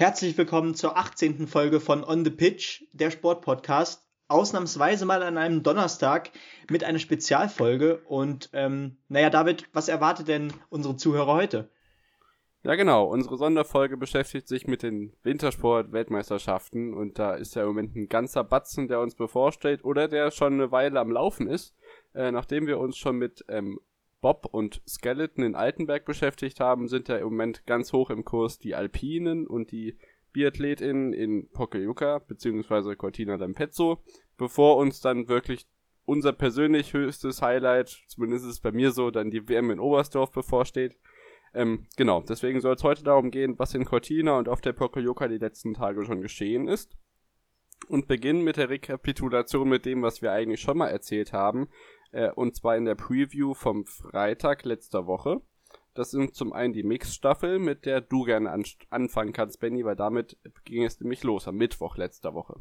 Herzlich willkommen zur 18. Folge von On the Pitch, der Sportpodcast. Ausnahmsweise mal an einem Donnerstag mit einer Spezialfolge. Und ähm, naja, David, was erwartet denn unsere Zuhörer heute? Ja, genau. Unsere Sonderfolge beschäftigt sich mit den Wintersport-Weltmeisterschaften und da ist ja im Moment ein ganzer Batzen, der uns bevorsteht oder der schon eine Weile am Laufen ist. Äh, nachdem wir uns schon mit ähm, Bob und Skeleton in Altenberg beschäftigt haben, sind ja im Moment ganz hoch im Kurs die Alpinen und die Biathletinnen in Pokljuka bzw. Cortina d'Ampezzo, bevor uns dann wirklich unser persönlich höchstes Highlight, zumindest ist es bei mir so, dann die WM in Oberstdorf bevorsteht. Ähm, genau, deswegen soll es heute darum gehen, was in Cortina und auf der Pokljuka die letzten Tage schon geschehen ist. Und beginnen mit der Rekapitulation mit dem, was wir eigentlich schon mal erzählt haben, äh, und zwar in der Preview vom Freitag letzter Woche. Das sind zum einen die Mix-Staffel, mit der du gerne an anfangen kannst, Benny, weil damit ging es nämlich los am Mittwoch letzter Woche.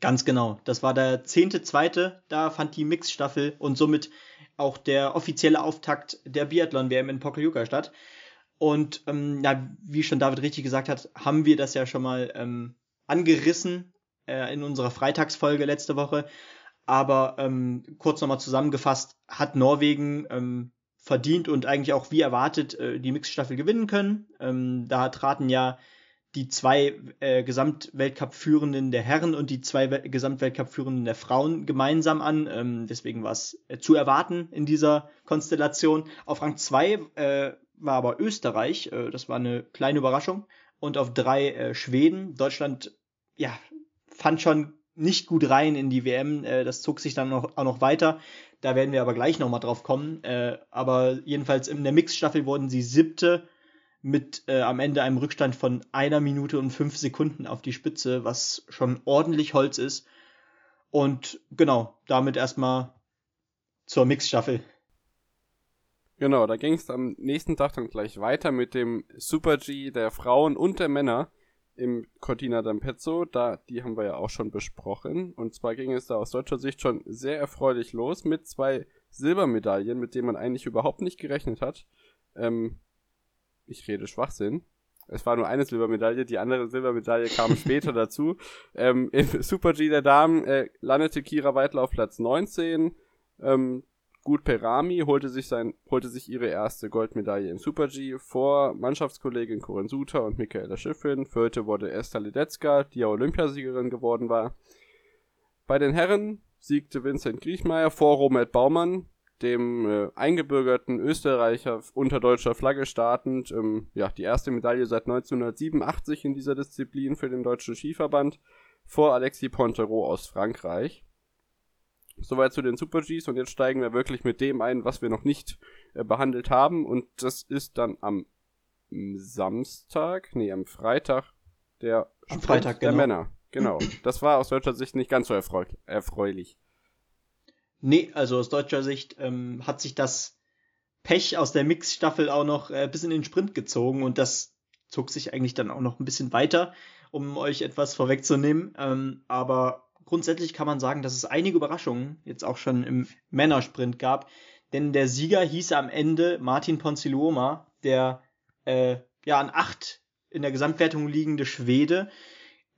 Ganz genau. Das war der zehnte zweite. Da fand die Mix-Staffel und somit auch der offizielle Auftakt der Biathlon-WM in Pokljuka statt. Und ähm, ja, wie schon David richtig gesagt hat, haben wir das ja schon mal ähm, angerissen äh, in unserer Freitagsfolge letzte Woche. Aber ähm, kurz nochmal zusammengefasst, hat Norwegen ähm, verdient und eigentlich auch wie erwartet äh, die Mixstaffel gewinnen können. Ähm, da traten ja die zwei äh, Gesamtweltcup-Führenden der Herren und die zwei Gesamtweltcup-Führenden der Frauen gemeinsam an. Ähm, deswegen war es äh, zu erwarten in dieser Konstellation. Auf Rang 2 äh, war aber Österreich. Äh, das war eine kleine Überraschung. Und auf drei äh, Schweden. Deutschland, ja, fand schon nicht gut rein in die WM. Äh, das zog sich dann noch, auch noch weiter. Da werden wir aber gleich nochmal drauf kommen. Äh, aber jedenfalls in der Mixstaffel wurden sie siebte mit äh, am Ende einem Rückstand von einer Minute und fünf Sekunden auf die Spitze, was schon ordentlich Holz ist. Und genau, damit erstmal zur Mixstaffel. Genau, da ging es am nächsten Tag dann gleich weiter mit dem Super G der Frauen und der Männer im Cortina d'Ampezzo, da, die haben wir ja auch schon besprochen. Und zwar ging es da aus deutscher Sicht schon sehr erfreulich los mit zwei Silbermedaillen, mit denen man eigentlich überhaupt nicht gerechnet hat. Ähm, ich rede Schwachsinn. Es war nur eine Silbermedaille, die andere Silbermedaille kam später dazu. Ähm, Im Super G der Damen äh, landete Kira Weidler auf Platz 19. Ähm, Gut Perami holte sich, sein, holte sich ihre erste Goldmedaille im Super-G vor Mannschaftskollegin Corinne Suter und Michaela Schiffrin. Vierte wurde Esther Ledetzka, die ja Olympiasiegerin geworden war. Bei den Herren siegte Vincent Griechmeier vor Robert Baumann, dem äh, eingebürgerten Österreicher unter deutscher Flagge startend. Ähm, ja, die erste Medaille seit 1987 in dieser Disziplin für den deutschen Skiverband vor Alexis Pontero aus Frankreich. Soweit zu den Super Gs und jetzt steigen wir wirklich mit dem ein, was wir noch nicht äh, behandelt haben und das ist dann am Samstag, nee, am Freitag der am Freitag, der genau. Männer. Genau. Das war aus deutscher Sicht nicht ganz so erfreu erfreulich. Nee, also aus deutscher Sicht ähm, hat sich das Pech aus der Mix-Staffel auch noch äh, bis in den Sprint gezogen und das zog sich eigentlich dann auch noch ein bisschen weiter, um euch etwas vorwegzunehmen. Ähm, aber grundsätzlich kann man sagen, dass es einige Überraschungen jetzt auch schon im Männersprint gab. Denn der Sieger hieß am Ende Martin Ponsiluoma, der äh, ja an acht in der Gesamtwertung liegende Schwede,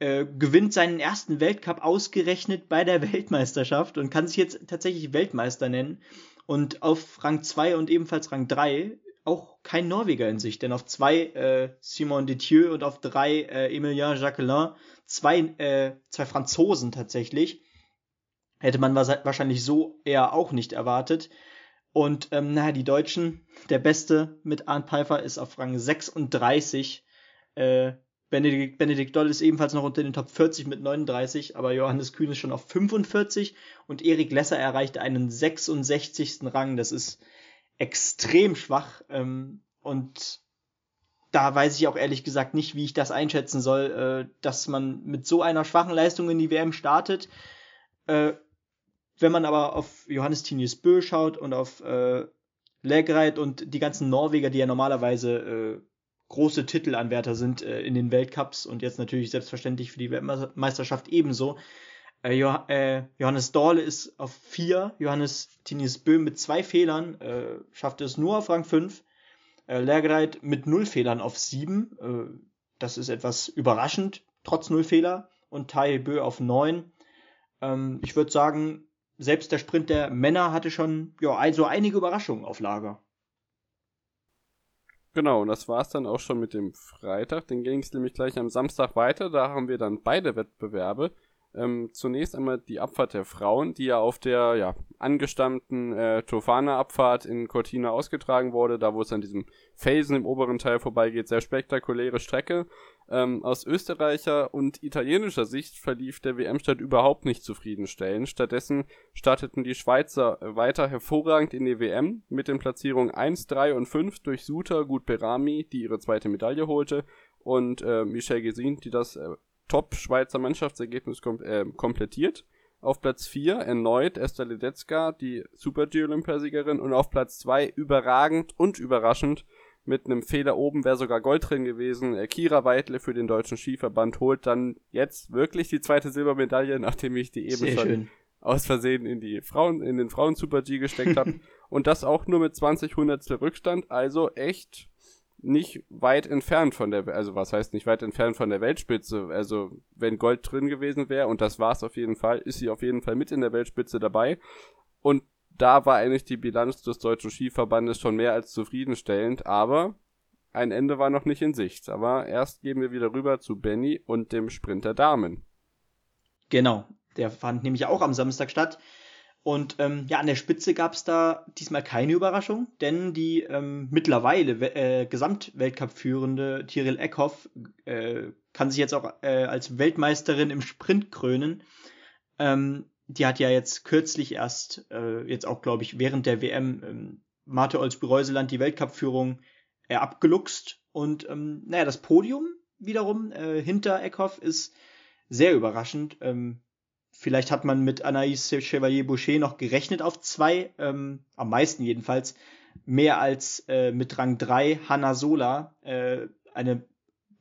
äh, gewinnt seinen ersten Weltcup ausgerechnet bei der Weltmeisterschaft und kann sich jetzt tatsächlich Weltmeister nennen. Und auf Rang 2 und ebenfalls Rang 3 auch kein Norweger in sich, denn auf zwei äh, Simon Detieu und auf drei äh, Emilien Jacquelin, zwei, äh, zwei Franzosen tatsächlich. Hätte man wahrscheinlich so eher auch nicht erwartet. Und ähm, naja, die Deutschen, der Beste mit Arndt Pfeiffer ist auf Rang 36. Äh, Benedikt, Benedikt Doll ist ebenfalls noch unter den Top 40 mit 39, aber Johannes Kühn ist schon auf 45 und Erik Lesser erreichte einen 66. Rang. Das ist extrem schwach. Ähm, und da weiß ich auch ehrlich gesagt nicht, wie ich das einschätzen soll, äh, dass man mit so einer schwachen Leistung in die WM startet. Äh, wenn man aber auf Johannes Tinius Bö schaut und auf äh, Legreit und die ganzen Norweger, die ja normalerweise äh, große Titelanwärter sind äh, in den Weltcups und jetzt natürlich selbstverständlich für die Weltmeisterschaft ebenso, Johannes Dorle ist auf 4, Johannes Tinis Böhm mit zwei Fehlern, äh, schaffte es nur auf Rang 5. Äh, Lergreit mit null Fehlern auf 7. Äh, das ist etwas überraschend, trotz null Fehler. Und Tai Bö auf 9. Ähm, ich würde sagen, selbst der Sprint der Männer hatte schon ja, also einige Überraschungen auf Lager. Genau, und das war's dann auch schon mit dem Freitag. Den ging es nämlich gleich am Samstag weiter. Da haben wir dann beide Wettbewerbe. Ähm, zunächst einmal die Abfahrt der Frauen, die ja auf der ja, angestammten äh, Tofana-Abfahrt in Cortina ausgetragen wurde, da wo es an diesem Felsen im oberen Teil vorbeigeht. Sehr spektakuläre Strecke. Ähm, aus österreicher und italienischer Sicht verlief der WM-Start überhaupt nicht zufriedenstellend. Stattdessen starteten die Schweizer weiter hervorragend in die WM mit den Platzierungen 1, 3 und 5 durch Suter, Gut Berami, die ihre zweite Medaille holte, und äh, Michel Gesin, die das äh, Top-Schweizer Mannschaftsergebnis kom äh, komplettiert. Auf Platz 4 erneut Esther Ledetzka, die Super-G-Olympiasiegerin. Und auf Platz 2 überragend und überraschend mit einem Fehler oben wäre sogar Gold drin gewesen. Äh, Kira Weidle für den deutschen Skiverband holt dann jetzt wirklich die zweite Silbermedaille, nachdem ich die eben Sehr schon schön. aus Versehen in die Frauen, in den Frauen Super G gesteckt habe. und das auch nur mit 20 Hundertstel Rückstand. Also echt nicht weit entfernt von der, also was heißt nicht weit entfernt von der Weltspitze. Also wenn Gold drin gewesen wäre, und das war es auf jeden Fall, ist sie auf jeden Fall mit in der Weltspitze dabei. Und da war eigentlich die Bilanz des deutschen Skiverbandes schon mehr als zufriedenstellend, aber ein Ende war noch nicht in Sicht. Aber erst gehen wir wieder rüber zu Benny und dem Sprint der Damen. Genau, der fand nämlich auch am Samstag statt. Und ähm, ja, an der Spitze gab es da diesmal keine Überraschung, denn die ähm, mittlerweile äh, Gesamtweltcup-führende Tyrell Eckhoff äh, kann sich jetzt auch äh, als Weltmeisterin im Sprint krönen. Ähm, die hat ja jetzt kürzlich erst, äh, jetzt auch glaube ich während der WM, ähm, Marte Olsby-Reuseland die Weltcup-Führung äh, abgeluchst. Und ähm, naja, das Podium wiederum äh, hinter Eckhoff ist sehr überraschend. Ähm, Vielleicht hat man mit Anaïs Chevalier-Boucher noch gerechnet auf zwei, ähm, am meisten jedenfalls, mehr als äh, mit Rang 3 Hanna Sola, äh, eine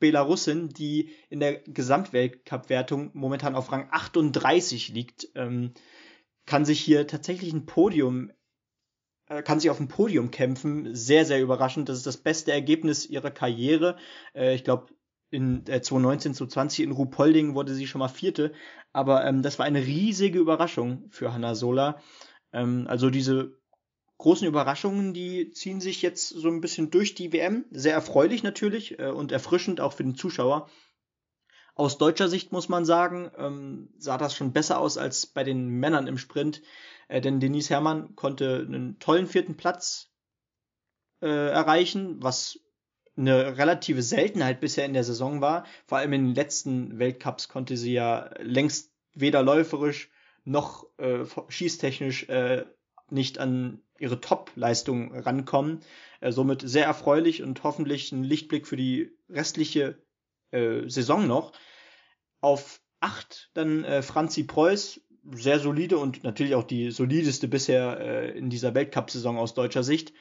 Belarusin, die in der Gesamtweltcup-Wertung momentan auf Rang 38 liegt, ähm, kann sich hier tatsächlich ein Podium, äh, kann sich auf ein Podium kämpfen. Sehr, sehr überraschend. Das ist das beste Ergebnis ihrer Karriere. Äh, ich glaube, in äh, 2019, 2020 in Ruhpolding wurde sie schon mal Vierte. Aber ähm, das war eine riesige Überraschung für Hanna Sola. Ähm, also diese großen Überraschungen, die ziehen sich jetzt so ein bisschen durch die WM. Sehr erfreulich natürlich äh, und erfrischend auch für den Zuschauer. Aus deutscher Sicht muss man sagen, ähm, sah das schon besser aus als bei den Männern im Sprint. Äh, denn Denise Herrmann konnte einen tollen vierten Platz äh, erreichen, was eine relative Seltenheit bisher in der Saison war. Vor allem in den letzten Weltcups konnte sie ja längst weder läuferisch noch äh, schießtechnisch äh, nicht an ihre Top-Leistung rankommen. Äh, somit sehr erfreulich und hoffentlich ein Lichtblick für die restliche äh, Saison noch. Auf acht dann äh, Franzi Preuß, sehr solide und natürlich auch die solideste bisher äh, in dieser Weltcup-Saison aus deutscher Sicht.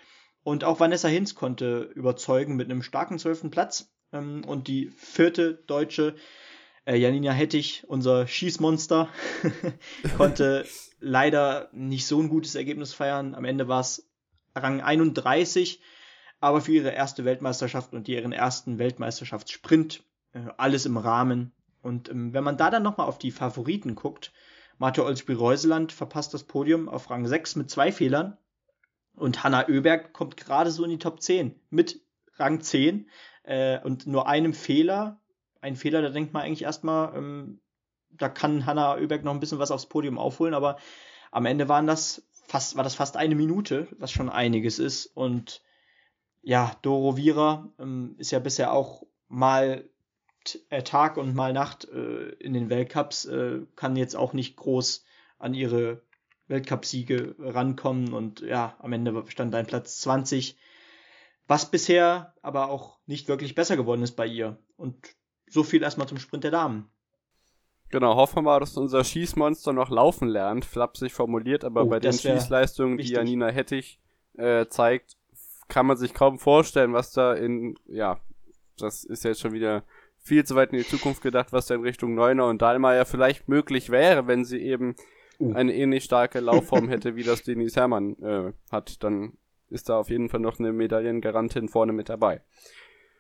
Und auch Vanessa Hinz konnte überzeugen mit einem starken zwölften Platz. Ähm, und die vierte Deutsche, äh, Janina Hettich, unser Schießmonster, konnte leider nicht so ein gutes Ergebnis feiern. Am Ende war es Rang 31, aber für ihre erste Weltmeisterschaft und ihren ersten Weltmeisterschaftssprint äh, alles im Rahmen. Und ähm, wenn man da dann nochmal auf die Favoriten guckt, Marte Olsby-Reuseland verpasst das Podium auf Rang 6 mit zwei Fehlern. Und Hanna Oeberg kommt gerade so in die Top 10 mit Rang 10 äh, und nur einem Fehler. Ein Fehler, da denkt man eigentlich erstmal, ähm, da kann Hanna Oeberg noch ein bisschen was aufs Podium aufholen, aber am Ende waren das fast, war das fast eine Minute, was schon einiges ist. Und ja, Doro Vira ähm, ist ja bisher auch mal äh, Tag und mal Nacht äh, in den Weltcups, äh, kann jetzt auch nicht groß an ihre Weltcupsiege rankommen und ja, am Ende stand ein Platz 20, was bisher aber auch nicht wirklich besser geworden ist bei ihr. Und so viel erstmal zum Sprint der Damen. Genau, hoffen wir mal, dass unser Schießmonster noch laufen lernt, flapsig formuliert, aber oh, bei den Schießleistungen, die Janina Hettich äh, zeigt, kann man sich kaum vorstellen, was da in, ja, das ist jetzt schon wieder viel zu weit in die Zukunft gedacht, was da in Richtung Neuner und Dahlmeier vielleicht möglich wäre, wenn sie eben uh. eine ähnlich starke Laufform hätte, wie das Denis Hermann äh, hat, dann ist da auf jeden Fall noch eine Medaillengarantin vorne mit dabei.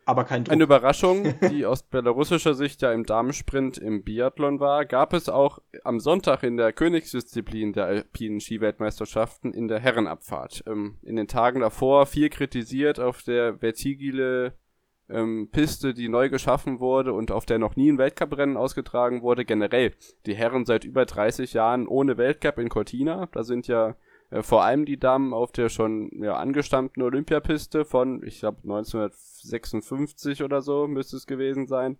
aber kein Druck. Eine Überraschung, die aus belarussischer Sicht ja im Damensprint im Biathlon war, gab es auch am Sonntag in der Königsdisziplin der alpinen Skiweltmeisterschaften in der Herrenabfahrt. Ähm, in den Tagen davor viel kritisiert auf der Vertigile ähm, Piste, die neu geschaffen wurde und auf der noch nie ein Weltcuprennen ausgetragen wurde. Generell die Herren seit über 30 Jahren ohne Weltcup in Cortina. Da sind ja äh, vor allem die Damen auf der schon ja, angestammten Olympiapiste von, ich glaube, 1956 oder so müsste es gewesen sein.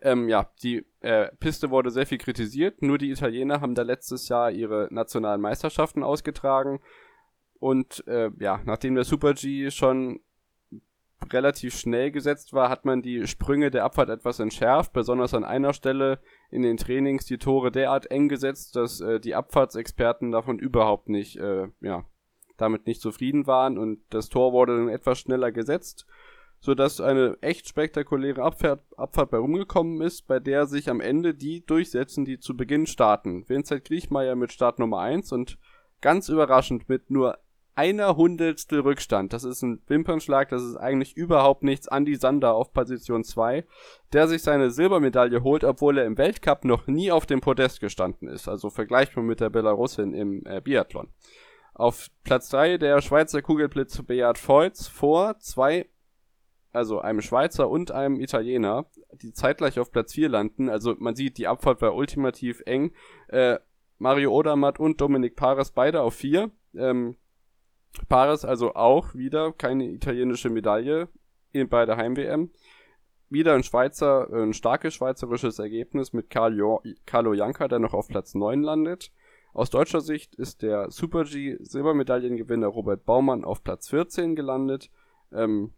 Ähm, ja, die äh, Piste wurde sehr viel kritisiert. Nur die Italiener haben da letztes Jahr ihre nationalen Meisterschaften ausgetragen. Und äh, ja, nachdem der Super G schon relativ schnell gesetzt war, hat man die Sprünge der Abfahrt etwas entschärft, besonders an einer Stelle in den Trainings die Tore derart eng gesetzt, dass äh, die Abfahrtsexperten davon überhaupt nicht, äh, ja, damit nicht zufrieden waren und das Tor wurde dann etwas schneller gesetzt, sodass eine echt spektakuläre Abfahrt, Abfahrt bei rumgekommen ist, bei der sich am Ende die durchsetzen, die zu Beginn starten. Vincent Griechmeier mit Start Nummer 1 und ganz überraschend mit nur einer Hundertstel Rückstand. Das ist ein Wimpernschlag, das ist eigentlich überhaupt nichts. Andy Sander auf Position 2, der sich seine Silbermedaille holt, obwohl er im Weltcup noch nie auf dem Podest gestanden ist. Also vergleichbar mit der Belarusin im äh, Biathlon. Auf Platz 3 der Schweizer Kugelblitz Beat Feutz vor zwei, also einem Schweizer und einem Italiener, die zeitgleich auf Platz 4 landen. Also man sieht, die Abfahrt war ultimativ eng. Äh, Mario Odermatt und Dominik Pares beide auf 4. Ähm, Paris also auch wieder keine italienische Medaille bei der Heim-WM. Wieder ein Schweizer, ein starkes schweizerisches Ergebnis mit Carlo, Carlo Janka, der noch auf Platz 9 landet. Aus deutscher Sicht ist der Super-G Silbermedaillengewinner Robert Baumann auf Platz 14 gelandet. Ähm,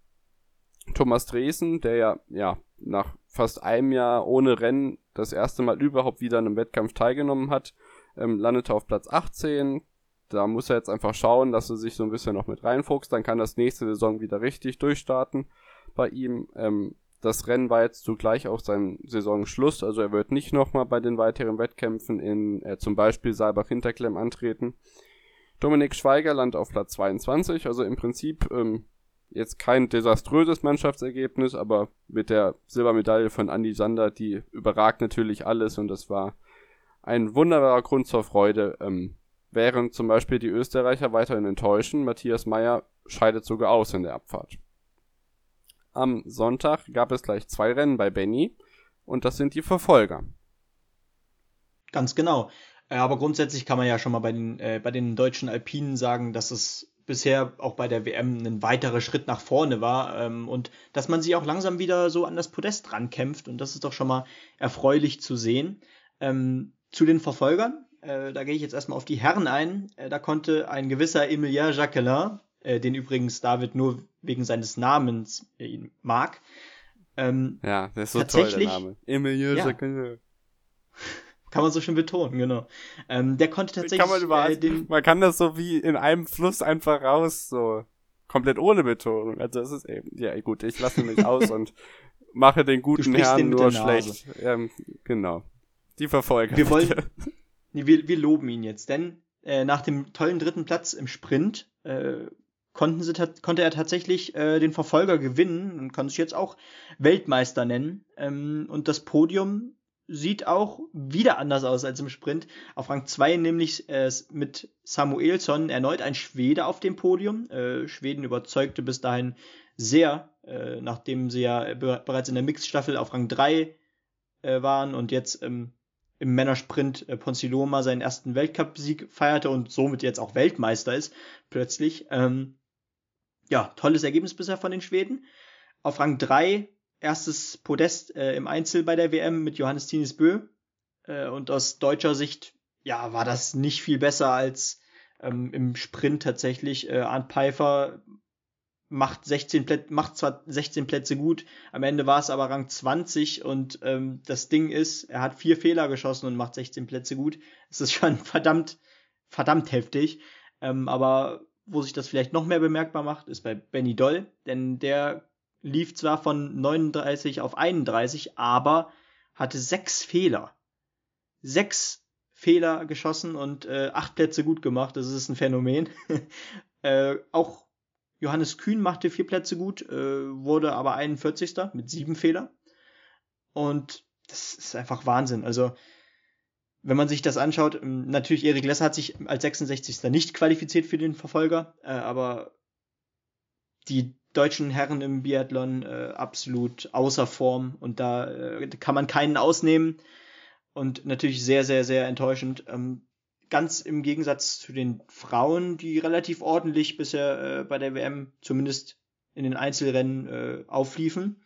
Thomas Dresen, der ja, ja nach fast einem Jahr ohne Rennen das erste Mal überhaupt wieder an einem Wettkampf teilgenommen hat, ähm, landete auf Platz 18. Da muss er jetzt einfach schauen, dass er sich so ein bisschen noch mit reinfuchst. Dann kann das nächste Saison wieder richtig durchstarten bei ihm. Ähm, das Rennen war jetzt zugleich auch sein Saisonschluss. Also er wird nicht nochmal bei den weiteren Wettkämpfen in äh, zum Beispiel Saalbach-Hinterklemm antreten. Dominik Schweiger landet auf Platz 22. Also im Prinzip ähm, jetzt kein desaströses Mannschaftsergebnis, aber mit der Silbermedaille von Andy Sander, die überragt natürlich alles und das war ein wunderbarer Grund zur Freude. Ähm, während zum Beispiel die Österreicher weiterhin enttäuschen. Matthias Meyer scheidet sogar aus in der Abfahrt. Am Sonntag gab es gleich zwei Rennen bei Benny und das sind die Verfolger. Ganz genau. Äh, aber grundsätzlich kann man ja schon mal bei den, äh, bei den deutschen Alpinen sagen, dass es bisher auch bei der WM ein weiterer Schritt nach vorne war ähm, und dass man sich auch langsam wieder so an das Podest rankämpft und das ist doch schon mal erfreulich zu sehen. Ähm, zu den Verfolgern äh, da gehe ich jetzt erstmal auf die Herren ein. Äh, da konnte ein gewisser Emilien Jacquelin, äh, den übrigens David nur wegen seines Namens äh, mag. Ähm, ja, das ist so toll, der Name. Emilien ja. Jacquelin. Kann man so schön betonen, genau. Ähm, der konnte tatsächlich. Kann man, äh, den, man kann das so wie in einem Fluss einfach raus, so komplett ohne Betonung. Also das ist eben, ja gut, ich lasse mich aus und mache den guten Herrn nur schlecht. Ähm, genau. Die Verfolger. Wir wollen, nee, wir, wir loben ihn jetzt, denn äh, nach dem tollen dritten Platz im Sprint äh, konnten sie konnte er tatsächlich äh, den Verfolger gewinnen und kann sich jetzt auch Weltmeister nennen. Ähm, und das Podium sieht auch wieder anders aus als im Sprint. Auf Rang 2 nämlich äh, mit Samuelsson erneut ein Schwede auf dem Podium. Äh, Schweden überzeugte bis dahin sehr, äh, nachdem sie ja bereits in der Mixstaffel auf Rang 3 äh, waren und jetzt ähm, im Männersprint äh, Ponziloma seinen ersten Weltcup-Sieg feierte und somit jetzt auch Weltmeister ist, plötzlich. Ähm, ja, tolles Ergebnis bisher von den Schweden. Auf Rang 3 erstes Podest äh, im Einzel bei der WM mit Johannes Tinis Bö. Äh, und aus deutscher Sicht, ja, war das nicht viel besser als ähm, im Sprint tatsächlich. Äh, Arndt Pfeiffer macht 16 Plätze, macht zwar 16 Plätze gut, am Ende war es aber Rang 20 und ähm, das Ding ist, er hat vier Fehler geschossen und macht 16 Plätze gut. Es ist schon verdammt, verdammt heftig. Ähm, aber wo sich das vielleicht noch mehr bemerkbar macht, ist bei Benny Doll, denn der lief zwar von 39 auf 31, aber hatte sechs Fehler. Sechs Fehler geschossen und äh, acht Plätze gut gemacht. Das ist ein Phänomen. äh, auch Johannes Kühn machte vier Plätze gut, äh, wurde aber 41. mit sieben Fehlern. Und das ist einfach Wahnsinn. Also, wenn man sich das anschaut, ähm, natürlich Erik Lesser hat sich als 66. nicht qualifiziert für den Verfolger, äh, aber die deutschen Herren im Biathlon äh, absolut außer Form und da äh, kann man keinen ausnehmen und natürlich sehr, sehr, sehr enttäuschend. Ähm, ganz im Gegensatz zu den Frauen, die relativ ordentlich bisher äh, bei der WM zumindest in den Einzelrennen äh, aufliefen.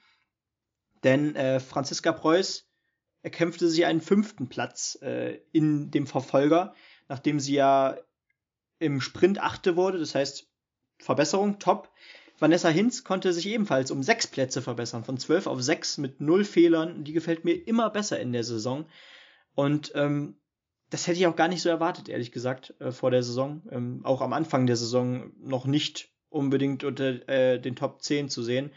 Denn äh, Franziska Preuß erkämpfte sich einen fünften Platz äh, in dem Verfolger, nachdem sie ja im Sprint achte wurde. Das heißt, Verbesserung, top. Vanessa Hinz konnte sich ebenfalls um sechs Plätze verbessern, von zwölf auf sechs mit null Fehlern. Die gefällt mir immer besser in der Saison. Und ähm, das hätte ich auch gar nicht so erwartet, ehrlich gesagt, äh, vor der Saison. Ähm, auch am Anfang der Saison noch nicht unbedingt unter äh, den Top 10 zu sehen.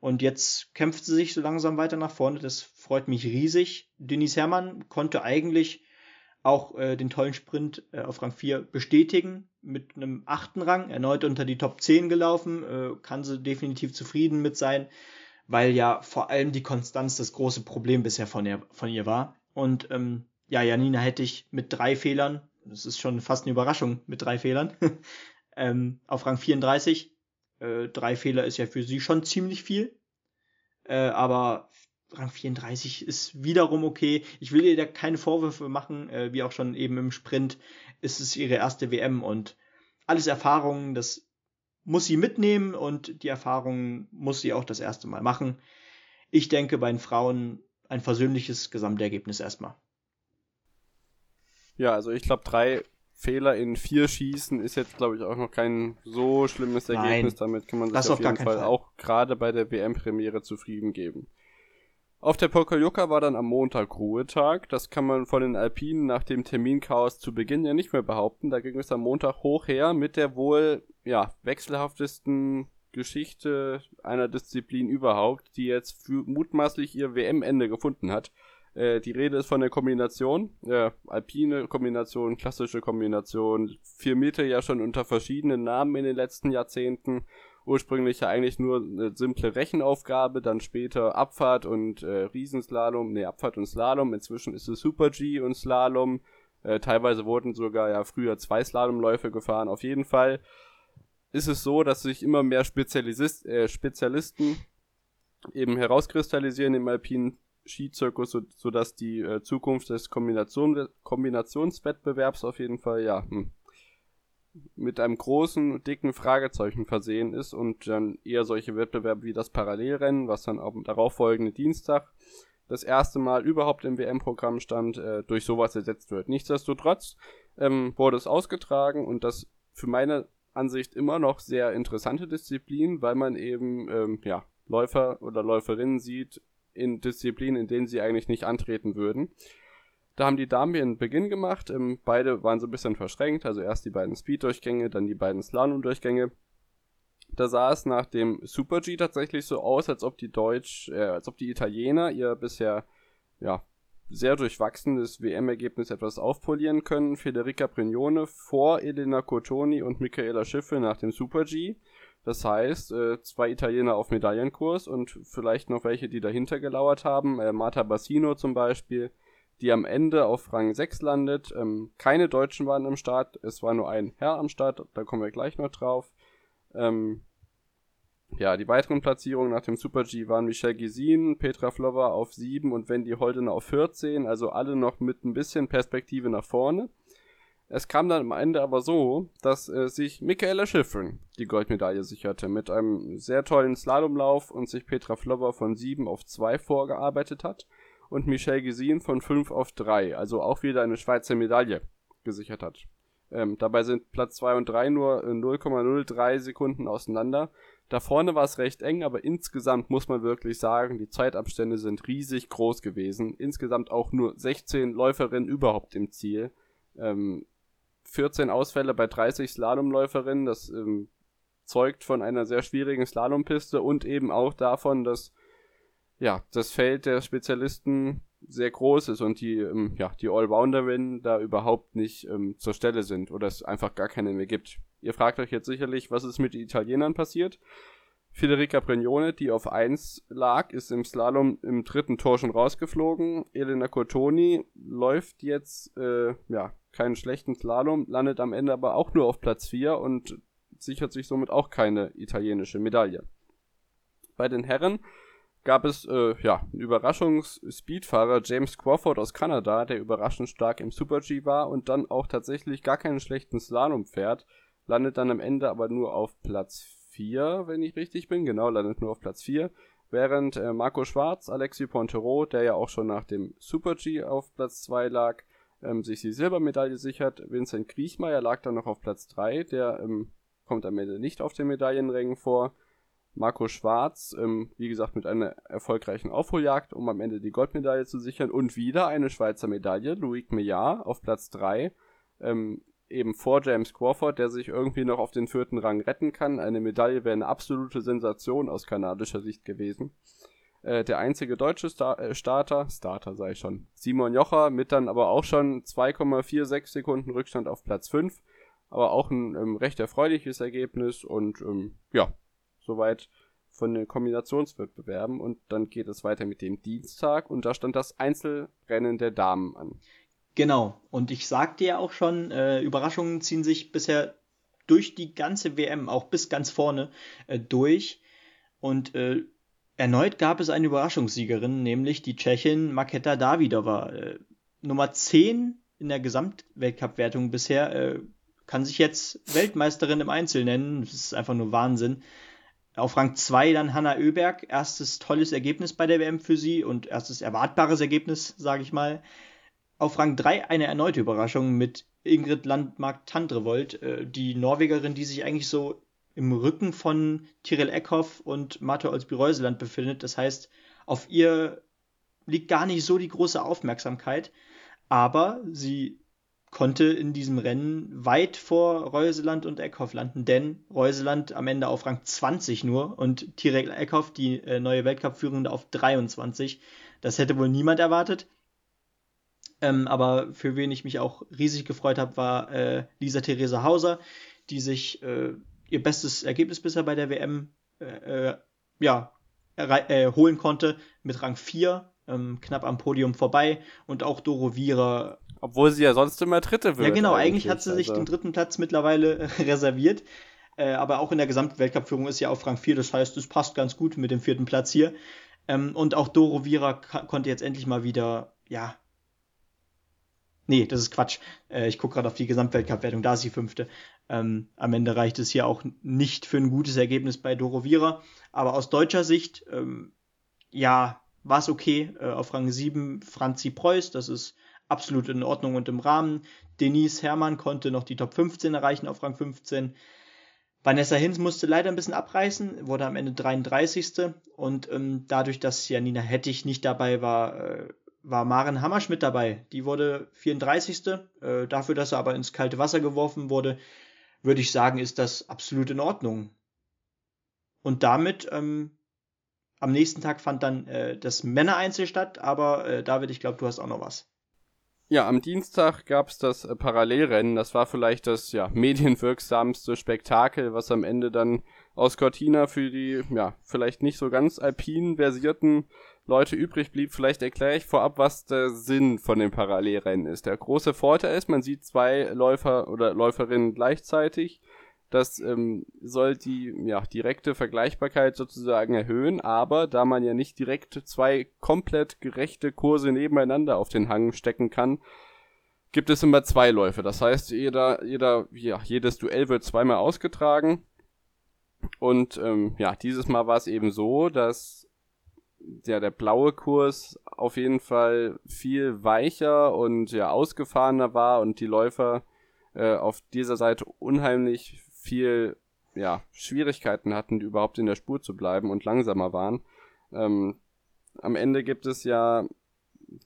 Und jetzt kämpft sie sich so langsam weiter nach vorne. Das freut mich riesig. Denise Herrmann konnte eigentlich auch äh, den tollen Sprint äh, auf Rang 4 bestätigen. Mit einem achten Rang, erneut unter die Top 10 gelaufen. Äh, kann sie definitiv zufrieden mit sein, weil ja vor allem die Konstanz das große Problem bisher von ihr, von ihr war. Und ähm, ja, Janina hätte ich mit drei Fehlern, das ist schon fast eine Überraschung mit drei Fehlern, ähm, auf Rang 34. Äh, drei Fehler ist ja für sie schon ziemlich viel. Äh, aber Rang 34 ist wiederum okay. Ich will ihr da keine Vorwürfe machen, äh, wie auch schon eben im Sprint ist es ihre erste WM und alles Erfahrungen, das muss sie mitnehmen und die Erfahrungen muss sie auch das erste Mal machen. Ich denke bei den Frauen ein versöhnliches Gesamtergebnis erstmal. Ja, also ich glaube, drei Fehler in vier Schießen ist jetzt, glaube ich, auch noch kein so schlimmes Ergebnis. Nein, Damit kann man sich auf jeden Fall, Fall, auch gerade bei der WM-Premiere zufrieden geben. Auf der Pokaljuka war dann am Montag Ruhetag. Das kann man von den Alpinen nach dem Terminchaos zu Beginn ja nicht mehr behaupten. Da ging es am Montag hoch her mit der wohl ja, wechselhaftesten Geschichte einer Disziplin überhaupt, die jetzt für mutmaßlich ihr WM-Ende gefunden hat. Äh, die Rede ist von der Kombination, äh, alpine Kombination, klassische Kombination, vier Meter ja schon unter verschiedenen Namen in den letzten Jahrzehnten. Ursprünglich ja eigentlich nur eine simple Rechenaufgabe, dann später Abfahrt und äh, Riesenslalom, nee, Abfahrt und Slalom. Inzwischen ist es Super G und Slalom. Äh, teilweise wurden sogar ja früher zwei Slalomläufe gefahren. Auf jeden Fall ist es so, dass sich immer mehr Spezialis äh, Spezialisten eben herauskristallisieren im alpinen Skizirkus, so, sodass die äh, Zukunft des Kombination, Kombinationswettbewerbs auf jeden Fall, ja, hm, mit einem großen, dicken Fragezeichen versehen ist und dann eher solche Wettbewerbe wie das Parallelrennen, was dann am darauffolgenden Dienstag das erste Mal überhaupt im WM-Programm stand, äh, durch sowas ersetzt wird. Nichtsdestotrotz ähm, wurde es ausgetragen und das für meine Ansicht immer noch sehr interessante Disziplin, weil man eben ähm, ja, Läufer oder Läuferinnen sieht, in Disziplinen, in denen sie eigentlich nicht antreten würden. Da haben die Damen ihren Beginn gemacht. Ähm, beide waren so ein bisschen verschränkt. Also erst die beiden Speed-Durchgänge, dann die beiden Slalom-Durchgänge. Da sah es nach dem Super G tatsächlich so aus, als ob die Deutsch, äh, als ob die Italiener ihr bisher ja sehr durchwachsenes WM-Ergebnis etwas aufpolieren können. Federica Brignone vor Elena Cotoni und Michaela Schiffe nach dem Super G. Das heißt, äh, zwei Italiener auf Medaillenkurs und vielleicht noch welche, die dahinter gelauert haben. Äh, Marta Bassino zum Beispiel, die am Ende auf Rang 6 landet. Ähm, keine Deutschen waren am Start, es war nur ein Herr am Start, da kommen wir gleich noch drauf. Ähm, ja, die weiteren Platzierungen nach dem Super G waren Michelle Gisin, Petra Flower auf 7 und Wendy Holdener auf 14, also alle noch mit ein bisschen Perspektive nach vorne. Es kam dann am Ende aber so, dass äh, sich Michaela Schifrin die Goldmedaille sicherte mit einem sehr tollen Slalomlauf und sich Petra Flower von 7 auf 2 vorgearbeitet hat und Michelle Gesin von 5 auf 3, also auch wieder eine Schweizer Medaille gesichert hat. Ähm, dabei sind Platz 2 und 3 nur 0,03 Sekunden auseinander. Da vorne war es recht eng, aber insgesamt muss man wirklich sagen, die Zeitabstände sind riesig groß gewesen. Insgesamt auch nur 16 Läuferinnen überhaupt im Ziel. Ähm, 14 Ausfälle bei 30 Slalomläuferinnen. Das ähm, zeugt von einer sehr schwierigen Slalompiste und eben auch davon, dass ja, das Feld der Spezialisten sehr groß ist und die, ähm, ja, die Allrounderinnen da überhaupt nicht ähm, zur Stelle sind oder es einfach gar keine mehr gibt. Ihr fragt euch jetzt sicherlich, was ist mit den Italienern passiert? Federica Brignone, die auf 1 lag, ist im Slalom im dritten Tor schon rausgeflogen. Elena Cotoni läuft jetzt, äh, ja, keinen schlechten Slalom, landet am Ende aber auch nur auf Platz 4 und sichert sich somit auch keine italienische Medaille. Bei den Herren gab es äh, ja, einen Überraschungs-Speedfahrer James Crawford aus Kanada, der überraschend stark im Super-G war und dann auch tatsächlich gar keinen schlechten Slalom fährt, landet dann am Ende aber nur auf Platz 4, wenn ich richtig bin, genau, landet nur auf Platz 4, während äh, Marco Schwarz, Alexis Pontero, der ja auch schon nach dem Super-G auf Platz 2 lag, ähm, sich die Silbermedaille sichert. Vincent Griechmeier lag dann noch auf Platz 3, der ähm, kommt am Ende nicht auf den Medaillenrängen vor. Marco Schwarz, ähm, wie gesagt, mit einer erfolgreichen Aufholjagd, um am Ende die Goldmedaille zu sichern. Und wieder eine Schweizer Medaille, Loic Meillard auf Platz 3, ähm, eben vor James Crawford, der sich irgendwie noch auf den vierten Rang retten kann. Eine Medaille wäre eine absolute Sensation aus kanadischer Sicht gewesen. Äh, der einzige deutsche Star äh, Starter, Starter sei schon, Simon Jocher, mit dann aber auch schon 2,46 Sekunden Rückstand auf Platz 5. Aber auch ein ähm, recht erfreuliches Ergebnis und ähm, ja, soweit von den Kombinationswettbewerben und dann geht es weiter mit dem Dienstag und da stand das Einzelrennen der Damen an. Genau, und ich sagte ja auch schon, äh, Überraschungen ziehen sich bisher durch die ganze WM, auch bis ganz vorne, äh, durch. Und äh, erneut gab es eine Überraschungssiegerin, nämlich die Tschechin Maketa Davidova. Äh, Nummer 10 in der Gesamtweltcup-Wertung bisher, äh, kann sich jetzt Weltmeisterin im Einzel nennen. Das ist einfach nur Wahnsinn. Auf Rang 2 dann Hanna Oeberg. Erstes tolles Ergebnis bei der WM für sie und erstes erwartbares Ergebnis, sage ich mal. Auf Rang 3 eine erneute Überraschung mit Ingrid Landmark-Tandrevold, äh, die Norwegerin, die sich eigentlich so im Rücken von Tiril Eckhoff und Marte Olsby-Reuseland befindet. Das heißt, auf ihr liegt gar nicht so die große Aufmerksamkeit, aber sie konnte in diesem Rennen weit vor Reuseland und Eckhoff landen, denn Reuseland am Ende auf Rang 20 nur und Tirek Eckhoff, die äh, neue Weltcup-Führende, auf 23. Das hätte wohl niemand erwartet. Ähm, aber für wen ich mich auch riesig gefreut habe, war äh, Lisa Theresa Hauser, die sich äh, ihr bestes Ergebnis bisher bei der WM äh, äh, ja, äh, holen konnte mit Rang 4, ähm, knapp am Podium vorbei und auch Doro Vira obwohl sie ja sonst immer Dritte wird. Ja, genau, eigentlich, eigentlich hat sie sich also. den dritten Platz mittlerweile reserviert. Äh, aber auch in der gesamten Weltcup-Führung ist sie auf Rang 4, das heißt, es passt ganz gut mit dem vierten Platz hier. Ähm, und auch Doro Vira konnte jetzt endlich mal wieder, ja. Nee, das ist Quatsch. Äh, ich gucke gerade auf die Gesamtweltcup-Wertung, da ist sie fünfte. Ähm, am Ende reicht es hier auch nicht für ein gutes Ergebnis bei Doro Vira. Aber aus deutscher Sicht, ähm, ja, war es okay. Äh, auf Rang 7 Franzi Preuß, das ist absolut in Ordnung und im Rahmen. Denise Herrmann konnte noch die Top 15 erreichen auf Rang 15. Vanessa Hinz musste leider ein bisschen abreißen, wurde am Ende 33. Und ähm, dadurch, dass Janina Hettich nicht dabei war, äh, war Maren Hammerschmidt dabei. Die wurde 34. Äh, dafür, dass er aber ins kalte Wasser geworfen wurde, würde ich sagen, ist das absolut in Ordnung. Und damit ähm, am nächsten Tag fand dann äh, das Männereinzel statt, aber äh, David, ich glaube, du hast auch noch was. Ja, am Dienstag gab es das äh, Parallelrennen. Das war vielleicht das ja, medienwirksamste Spektakel, was am Ende dann aus Cortina für die ja, vielleicht nicht so ganz alpin versierten Leute übrig blieb. Vielleicht erkläre ich vorab, was der Sinn von dem Parallelrennen ist. Der große Vorteil ist, man sieht zwei Läufer oder Läuferinnen gleichzeitig das ähm, soll die ja, direkte Vergleichbarkeit sozusagen erhöhen, aber da man ja nicht direkt zwei komplett gerechte Kurse nebeneinander auf den Hang stecken kann, gibt es immer zwei Läufe. Das heißt, jeder, jeder, ja, jedes Duell wird zweimal ausgetragen. Und ähm, ja, dieses Mal war es eben so, dass ja, der blaue Kurs auf jeden Fall viel weicher und ja ausgefahrener war und die Läufer äh, auf dieser Seite unheimlich viel ja, Schwierigkeiten hatten, überhaupt in der Spur zu bleiben und langsamer waren. Ähm, am Ende gibt es ja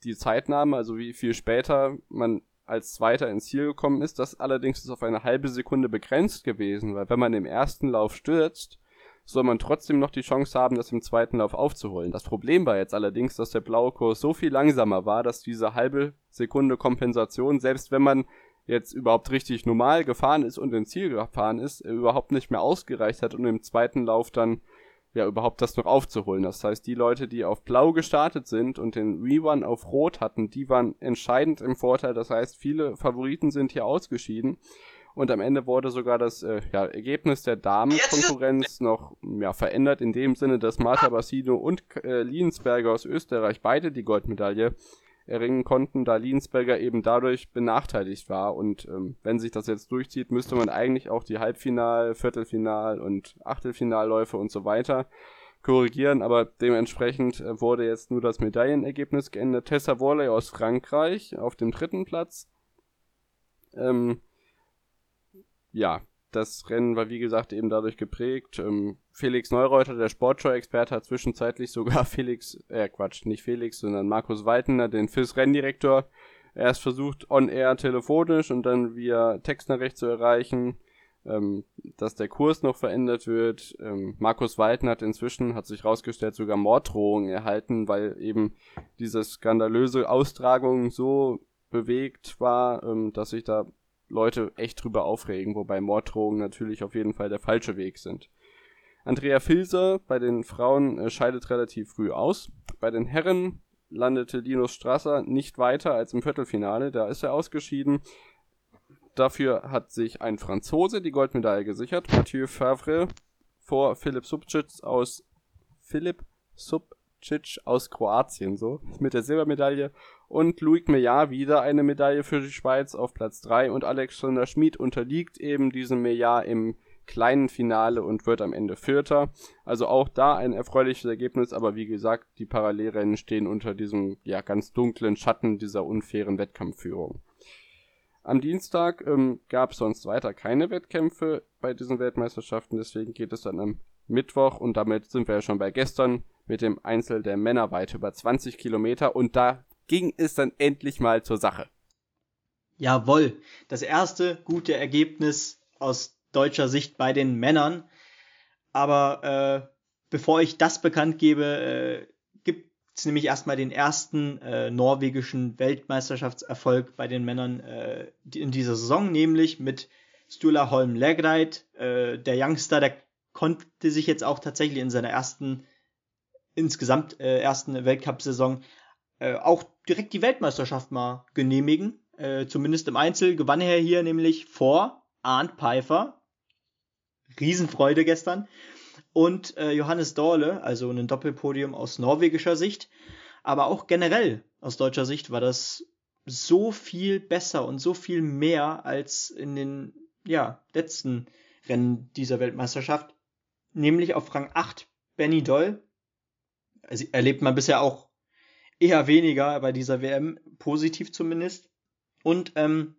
die Zeitnahme, also wie viel später man als Zweiter ins Ziel gekommen ist. Das allerdings ist auf eine halbe Sekunde begrenzt gewesen, weil wenn man im ersten Lauf stürzt, soll man trotzdem noch die Chance haben, das im zweiten Lauf aufzuholen. Das Problem war jetzt allerdings, dass der blaue Kurs so viel langsamer war, dass diese halbe Sekunde Kompensation, selbst wenn man jetzt überhaupt richtig normal gefahren ist und ins Ziel gefahren ist, überhaupt nicht mehr ausgereicht hat und im zweiten Lauf dann ja überhaupt das noch aufzuholen. Das heißt, die Leute, die auf Blau gestartet sind und den Re-One auf Rot hatten, die waren entscheidend im Vorteil. Das heißt, viele Favoriten sind hier ausgeschieden. Und am Ende wurde sogar das äh, ja, Ergebnis der Damenkonkurrenz noch ja, verändert, in dem Sinne, dass Marta Bassino und äh, Liensberger aus Österreich beide die Goldmedaille erringen konnten, da Liensberger eben dadurch benachteiligt war. Und ähm, wenn sich das jetzt durchzieht, müsste man eigentlich auch die Halbfinal-, Viertelfinal- und Achtelfinalläufe und so weiter korrigieren, aber dementsprechend äh, wurde jetzt nur das Medaillenergebnis geändert. Tessa Worley aus Frankreich auf dem dritten Platz. Ähm, ja, das Rennen war wie gesagt eben dadurch geprägt. Ähm, Felix Neureuter, der Sportshow-Experte, hat zwischenzeitlich sogar Felix, äh Quatsch, nicht Felix, sondern Markus Waltener, den FIS-Renndirektor, erst versucht on-air telefonisch und dann via Textnachricht zu erreichen, ähm, dass der Kurs noch verändert wird. Ähm, Markus Walten hat inzwischen, hat sich rausgestellt, sogar Morddrohungen erhalten, weil eben diese skandalöse Austragung so bewegt war, ähm, dass sich da Leute echt drüber aufregen, wobei Morddrohungen natürlich auf jeden Fall der falsche Weg sind. Andrea Filser bei den Frauen äh, scheidet relativ früh aus. Bei den Herren landete Linus Strasser nicht weiter als im Viertelfinale, da ist er ausgeschieden. Dafür hat sich ein Franzose die Goldmedaille gesichert, Mathieu Favre vor Philipp Subcic aus Philipp Subcic aus Kroatien so mit der Silbermedaille. Und Loic Meillard wieder eine Medaille für die Schweiz auf Platz 3 und Alexander Schmid unterliegt eben diesem Meillard im kleinen Finale und wird am Ende Vierter. Also auch da ein erfreuliches Ergebnis, aber wie gesagt, die Parallelrennen stehen unter diesem ja ganz dunklen Schatten dieser unfairen Wettkampfführung. Am Dienstag ähm, gab es sonst weiter keine Wettkämpfe bei diesen Weltmeisterschaften, deswegen geht es dann am Mittwoch. Und damit sind wir ja schon bei gestern mit dem Einzel der Männer weit über 20 Kilometer und da ging es dann endlich mal zur Sache. Jawohl, das erste gute Ergebnis aus deutscher Sicht bei den Männern. Aber äh, bevor ich das bekannt gebe, äh, gibt es nämlich erstmal den ersten äh, norwegischen Weltmeisterschaftserfolg bei den Männern äh, in dieser Saison, nämlich mit Stula Holm Legreit. Äh, der Youngster, der konnte sich jetzt auch tatsächlich in seiner ersten, insgesamt äh, ersten Weltcup-Saison äh, auch direkt die Weltmeisterschaft mal genehmigen. Äh, zumindest im Einzel gewann er hier nämlich vor Arndt Pfeiffer. Riesenfreude gestern. Und äh, Johannes Dorle, also ein Doppelpodium aus norwegischer Sicht. Aber auch generell aus deutscher Sicht war das so viel besser und so viel mehr als in den ja, letzten Rennen dieser Weltmeisterschaft. Nämlich auf Rang 8 Benny Doll. Erlebt man bisher auch eher weniger bei dieser WM, positiv zumindest. Und ähm,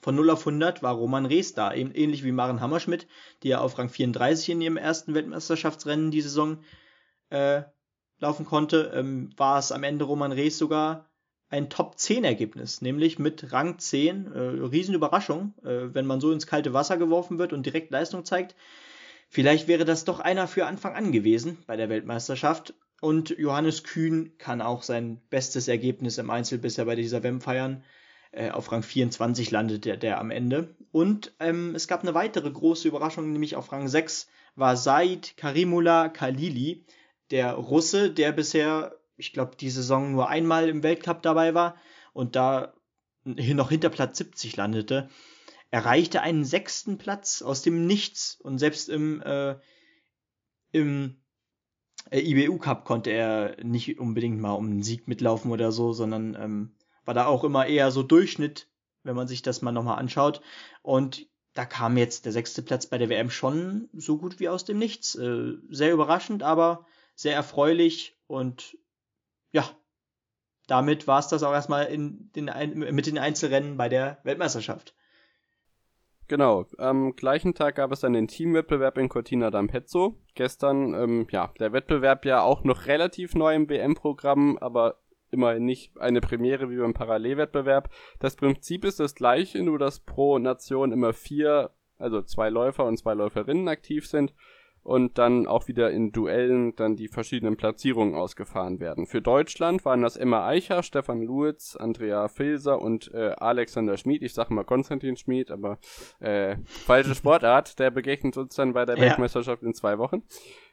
von 0 auf 100 war Roman Rees da, ähnlich wie Maren Hammerschmidt, die ja auf Rang 34 in ihrem ersten Weltmeisterschaftsrennen die Saison äh, laufen konnte, ähm, war es am Ende Roman Rees sogar ein Top-10-Ergebnis, nämlich mit Rang 10. Äh, Riesenüberraschung, äh, wenn man so ins kalte Wasser geworfen wird und direkt Leistung zeigt. Vielleicht wäre das doch einer für Anfang an gewesen bei der Weltmeisterschaft. Und Johannes Kühn kann auch sein bestes Ergebnis im Einzel bisher bei dieser WM feiern. Äh, auf Rang 24 landet der, der am Ende. Und ähm, es gab eine weitere große Überraschung, nämlich auf Rang 6 war Said Karimullah Khalili, der Russe, der bisher, ich glaube, die Saison nur einmal im Weltcup dabei war und da noch hinter Platz 70 landete, erreichte einen sechsten Platz aus dem Nichts und selbst im, äh, im IBU Cup konnte er nicht unbedingt mal um einen Sieg mitlaufen oder so, sondern ähm, war da auch immer eher so Durchschnitt, wenn man sich das mal nochmal anschaut. Und da kam jetzt der sechste Platz bei der WM schon so gut wie aus dem Nichts. Äh, sehr überraschend, aber sehr erfreulich und ja, damit war es das auch erstmal in den, mit den Einzelrennen bei der Weltmeisterschaft. Genau, am gleichen Tag gab es dann den Teamwettbewerb in Cortina d'Ampezzo. Gestern, ähm, ja, der Wettbewerb ja auch noch relativ neu im WM-Programm, aber immerhin nicht eine Premiere wie beim Parallelwettbewerb. Das Prinzip ist das gleiche, nur dass pro Nation immer vier, also zwei Läufer und zwei Läuferinnen aktiv sind. Und dann auch wieder in Duellen dann die verschiedenen Platzierungen ausgefahren werden. Für Deutschland waren das Emma Eicher, Stefan Luitz, Andrea Filser und äh, Alexander Schmid. Ich sag mal Konstantin Schmid, aber äh, falsche Sportart. Der begegnet uns dann bei der ja. Weltmeisterschaft in zwei Wochen.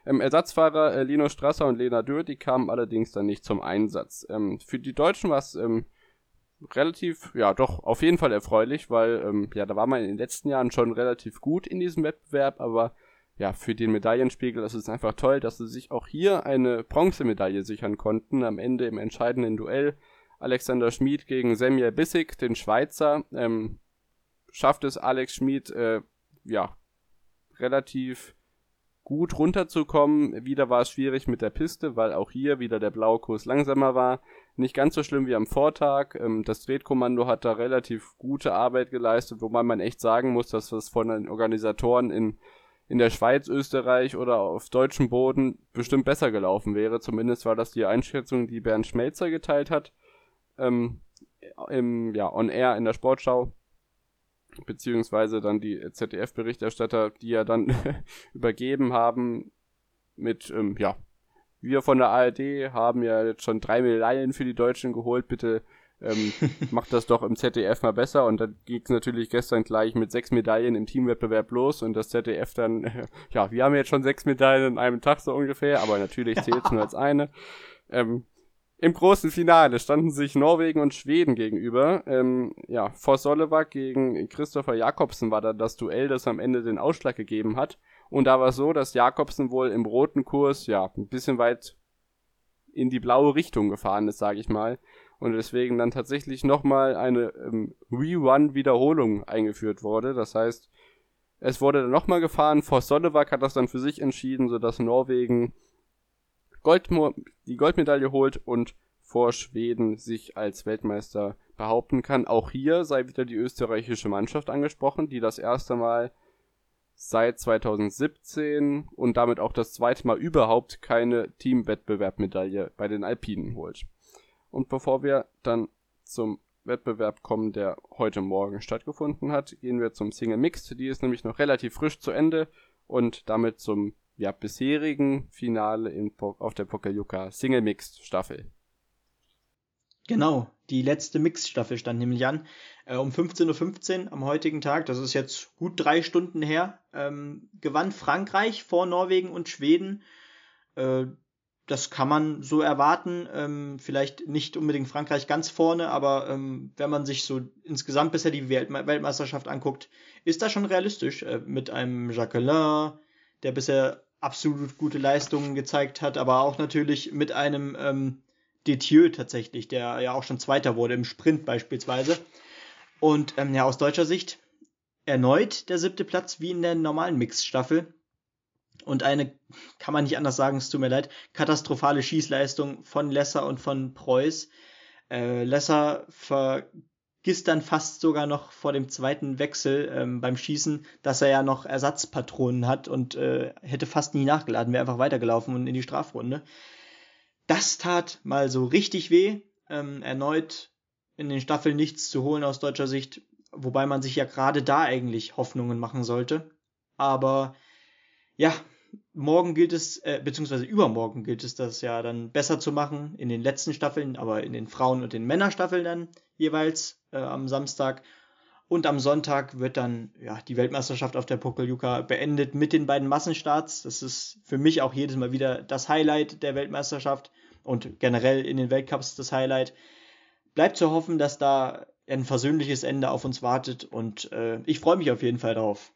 Ähm, Ersatzfahrer äh, Lino Strasser und Lena Dürr, die kamen allerdings dann nicht zum Einsatz. Ähm, für die Deutschen war es ähm, relativ, ja doch, auf jeden Fall erfreulich, weil ähm, ja, da war man in den letzten Jahren schon relativ gut in diesem Wettbewerb, aber ja, für den Medaillenspiegel, das ist einfach toll, dass sie sich auch hier eine Bronzemedaille sichern konnten. Am Ende im entscheidenden Duell Alexander Schmid gegen Semir Bissig, den Schweizer, ähm, schafft es Alex Schmid, äh, ja, relativ gut runterzukommen. Wieder war es schwierig mit der Piste, weil auch hier wieder der blaue Kurs langsamer war. Nicht ganz so schlimm wie am Vortag. Ähm, das Tretkommando hat da relativ gute Arbeit geleistet, wobei man echt sagen muss, dass das von den Organisatoren in in der Schweiz, Österreich oder auf deutschem Boden bestimmt besser gelaufen wäre. Zumindest war das die Einschätzung, die Bernd Schmelzer geteilt hat. Ähm, im, ja, on air in der Sportschau. Beziehungsweise dann die ZDF-Berichterstatter, die ja dann übergeben haben mit, ähm, ja, wir von der ARD haben ja jetzt schon drei Medaillen für die Deutschen geholt. Bitte ähm, macht das doch im ZDF mal besser. Und dann ging es natürlich gestern gleich mit sechs Medaillen im Teamwettbewerb los und das ZDF dann, äh, ja, wir haben jetzt schon sechs Medaillen in einem Tag so ungefähr, aber natürlich zählt es nur als eine. Ähm, im großen Finale standen sich Norwegen und Schweden gegenüber. Ähm, ja, vor Sollevac gegen Christopher Jakobsen war da das Duell, das am Ende den Ausschlag gegeben hat. Und da war es so, dass Jakobsen wohl im roten Kurs, ja, ein bisschen weit in die blaue Richtung gefahren ist, sage ich mal und deswegen dann tatsächlich nochmal eine ähm, Rerun-Wiederholung eingeführt wurde. Das heißt, es wurde dann nochmal gefahren, Vor Sollewak hat das dann für sich entschieden, sodass Norwegen Goldmo die Goldmedaille holt und vor Schweden sich als Weltmeister behaupten kann. Auch hier sei wieder die österreichische Mannschaft angesprochen, die das erste Mal seit 2017 und damit auch das zweite Mal überhaupt keine Teamwettbewerbmedaille bei den Alpinen holt. Und bevor wir dann zum Wettbewerb kommen, der heute Morgen stattgefunden hat, gehen wir zum Single Mixed. Die ist nämlich noch relativ frisch zu Ende und damit zum ja, bisherigen Finale in, auf der Pokaljuka Single Mixed Staffel. Genau, die letzte Mixed-Staffel stand nämlich an. Äh, um 15.15 Uhr am heutigen Tag, das ist jetzt gut drei Stunden her, ähm, gewann Frankreich vor Norwegen und Schweden. Äh, das kann man so erwarten. Ähm, vielleicht nicht unbedingt Frankreich ganz vorne, aber ähm, wenn man sich so insgesamt bisher die Welt Weltmeisterschaft anguckt, ist das schon realistisch. Äh, mit einem Jacqueline, der bisher absolut gute Leistungen gezeigt hat, aber auch natürlich mit einem ähm, Detieu tatsächlich, der ja auch schon Zweiter wurde im Sprint beispielsweise. Und ähm, ja, aus deutscher Sicht erneut der siebte Platz wie in der normalen Mixstaffel und eine, kann man nicht anders sagen, es tut mir leid, katastrophale Schießleistung von Lesser und von Preuß. Äh, Lesser vergisst dann fast sogar noch vor dem zweiten Wechsel ähm, beim Schießen, dass er ja noch Ersatzpatronen hat und äh, hätte fast nie nachgeladen, wäre einfach weitergelaufen und in die Strafrunde. Das tat mal so richtig weh. Ähm, erneut in den Staffeln nichts zu holen aus deutscher Sicht, wobei man sich ja gerade da eigentlich Hoffnungen machen sollte. Aber ja, morgen gilt es, äh, beziehungsweise übermorgen gilt es, das ja dann besser zu machen in den letzten Staffeln, aber in den Frauen- und den Männerstaffeln dann jeweils äh, am Samstag. Und am Sonntag wird dann ja, die Weltmeisterschaft auf der Pokeljuka beendet mit den beiden Massenstarts. Das ist für mich auch jedes Mal wieder das Highlight der Weltmeisterschaft und generell in den Weltcups das Highlight. Bleibt zu hoffen, dass da ein versöhnliches Ende auf uns wartet und äh, ich freue mich auf jeden Fall darauf.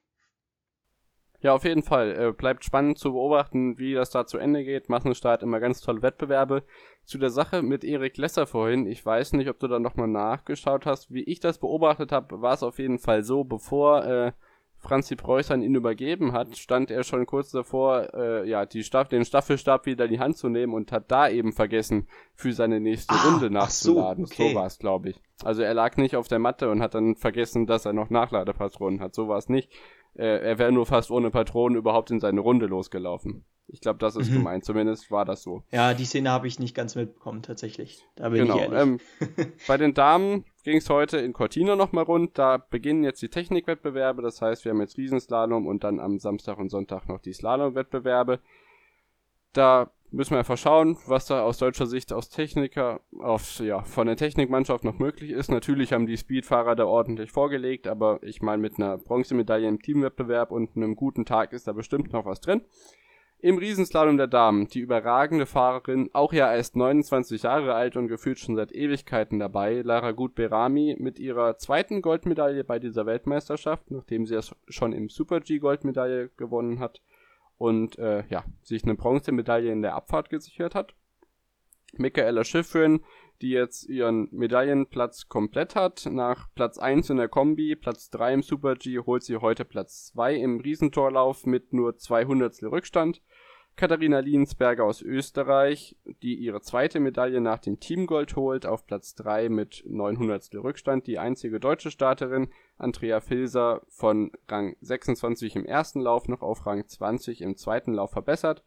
Ja, auf jeden Fall. Äh, bleibt spannend zu beobachten, wie das da zu Ende geht. Massenstart immer ganz tolle Wettbewerbe. Zu der Sache mit Erik Lesser vorhin, ich weiß nicht, ob du da nochmal nachgeschaut hast. Wie ich das beobachtet habe, war es auf jeden Fall so, bevor äh, Franzi Preuß an ihn übergeben hat, stand er schon kurz davor, äh, ja, die Staff den Staffelstab wieder in die Hand zu nehmen und hat da eben vergessen, für seine nächste ah, Runde nachzuladen. So, okay. so war es, glaube ich. Also er lag nicht auf der Matte und hat dann vergessen, dass er noch Nachladepatronen hat. So war es nicht äh, er wäre nur fast ohne Patronen überhaupt in seine Runde losgelaufen. Ich glaube, das ist mhm. gemeint. Zumindest war das so. Ja, die Szene habe ich nicht ganz mitbekommen, tatsächlich. Da bin genau. ich ehrlich. Ähm, bei den Damen ging es heute in Cortina nochmal rund. Da beginnen jetzt die Technikwettbewerbe. Das heißt, wir haben jetzt Riesenslalom und dann am Samstag und Sonntag noch die Slalomwettbewerbe. Da müssen wir einfach schauen, was da aus deutscher Sicht aus Techniker, auf, ja, von der Technikmannschaft noch möglich ist. Natürlich haben die Speedfahrer da ordentlich vorgelegt, aber ich meine, mit einer Bronzemedaille im Teamwettbewerb und einem guten Tag ist da bestimmt noch was drin. Im Riesenslalom der Damen, die überragende Fahrerin, auch ja erst 29 Jahre alt und gefühlt schon seit Ewigkeiten dabei, Lara Gut-Berami mit ihrer zweiten Goldmedaille bei dieser Weltmeisterschaft, nachdem sie es schon im Super-G Goldmedaille gewonnen hat und äh, ja, sich eine Bronzemedaille in der Abfahrt gesichert hat. Michaela Schiffrin die jetzt ihren Medaillenplatz komplett hat. Nach Platz 1 in der Kombi, Platz 3 im Super G holt sie heute Platz 2 im Riesentorlauf mit nur 200 Rückstand. Katharina Liensberger aus Österreich, die ihre zweite Medaille nach dem Teamgold holt, auf Platz 3 mit 900 Rückstand. Die einzige deutsche Starterin, Andrea Filser, von Rang 26 im ersten Lauf noch auf Rang 20 im zweiten Lauf verbessert.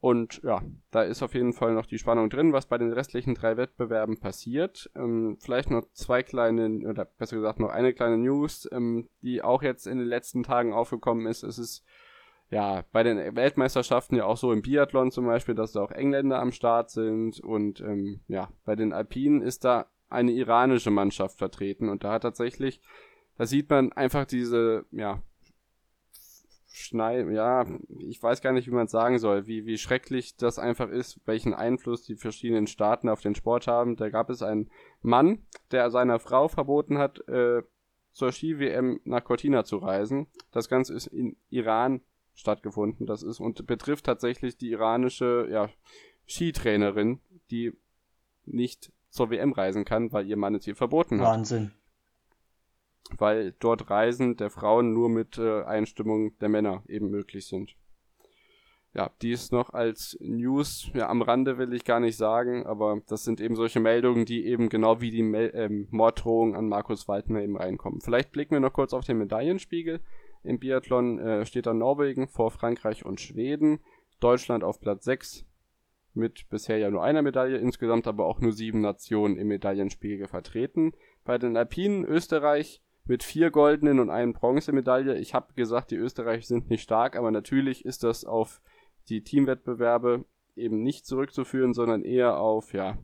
Und ja, da ist auf jeden Fall noch die Spannung drin, was bei den restlichen drei Wettbewerben passiert. Ähm, vielleicht noch zwei kleine, oder besser gesagt noch eine kleine News, ähm, die auch jetzt in den letzten Tagen aufgekommen ist. Es ist ja bei den Weltmeisterschaften ja auch so im Biathlon zum Beispiel, dass da auch Engländer am Start sind. Und ähm, ja, bei den Alpinen ist da eine iranische Mannschaft vertreten. Und da hat tatsächlich, da sieht man einfach diese, ja, Schnei, ja, ich weiß gar nicht, wie man es sagen soll, wie, wie schrecklich das einfach ist, welchen Einfluss die verschiedenen Staaten auf den Sport haben. Da gab es einen Mann, der seiner Frau verboten hat, äh, zur Ski-WM nach Cortina zu reisen. Das Ganze ist in Iran stattgefunden. Das ist und betrifft tatsächlich die iranische ja, Skitrainerin, die nicht zur WM reisen kann, weil ihr Mann es ihr verboten hat. Wahnsinn weil dort Reisen der Frauen nur mit äh, Einstimmung der Männer eben möglich sind. Ja, dies noch als News, ja, am Rande will ich gar nicht sagen, aber das sind eben solche Meldungen, die eben genau wie die Mel ähm, Morddrohung an Markus Waldner eben reinkommen. Vielleicht blicken wir noch kurz auf den Medaillenspiegel. Im Biathlon äh, steht da Norwegen vor Frankreich und Schweden, Deutschland auf Platz 6 mit bisher ja nur einer Medaille, insgesamt aber auch nur sieben Nationen im Medaillenspiegel vertreten. Bei den Alpinen Österreich mit vier goldenen und einem Bronzemedaille. Ich habe gesagt, die Österreicher sind nicht stark, aber natürlich ist das auf die Teamwettbewerbe eben nicht zurückzuführen, sondern eher auf, ja,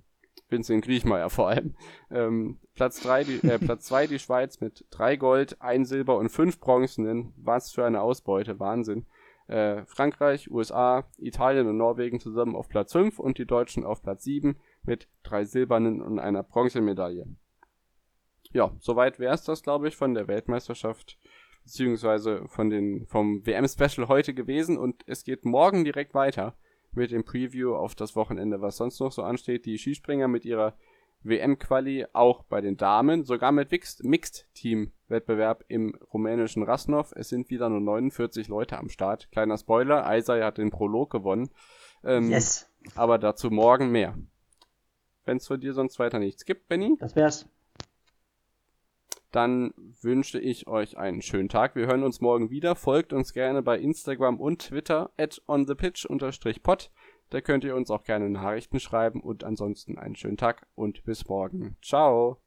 Vincent Griechmeier vor allem. Ähm, Platz 3, die, äh, Platz 2 die Schweiz mit drei Gold, ein Silber und fünf Bronzenen. Was für eine Ausbeute, Wahnsinn. Äh, Frankreich, USA, Italien und Norwegen zusammen auf Platz 5 und die Deutschen auf Platz 7 mit drei silbernen und einer Bronzemedaille ja, soweit wäre es das, glaube ich, von der Weltmeisterschaft beziehungsweise von den vom WM-Special heute gewesen und es geht morgen direkt weiter mit dem Preview auf das Wochenende, was sonst noch so ansteht. Die Skispringer mit ihrer WM-Quali auch bei den Damen, sogar mit Mixed-Team-Wettbewerb im rumänischen Rasnov. Es sind wieder nur 49 Leute am Start. Kleiner Spoiler, Isai hat den Prolog gewonnen. Ähm, yes. Aber dazu morgen mehr. Wenn es von dir sonst weiter nichts gibt, Benny? Das wär's dann wünsche ich euch einen schönen Tag. Wir hören uns morgen wieder. Folgt uns gerne bei Instagram und Twitter at onthepitch-pod. Da könnt ihr uns auch gerne Nachrichten schreiben und ansonsten einen schönen Tag und bis morgen. Ciao.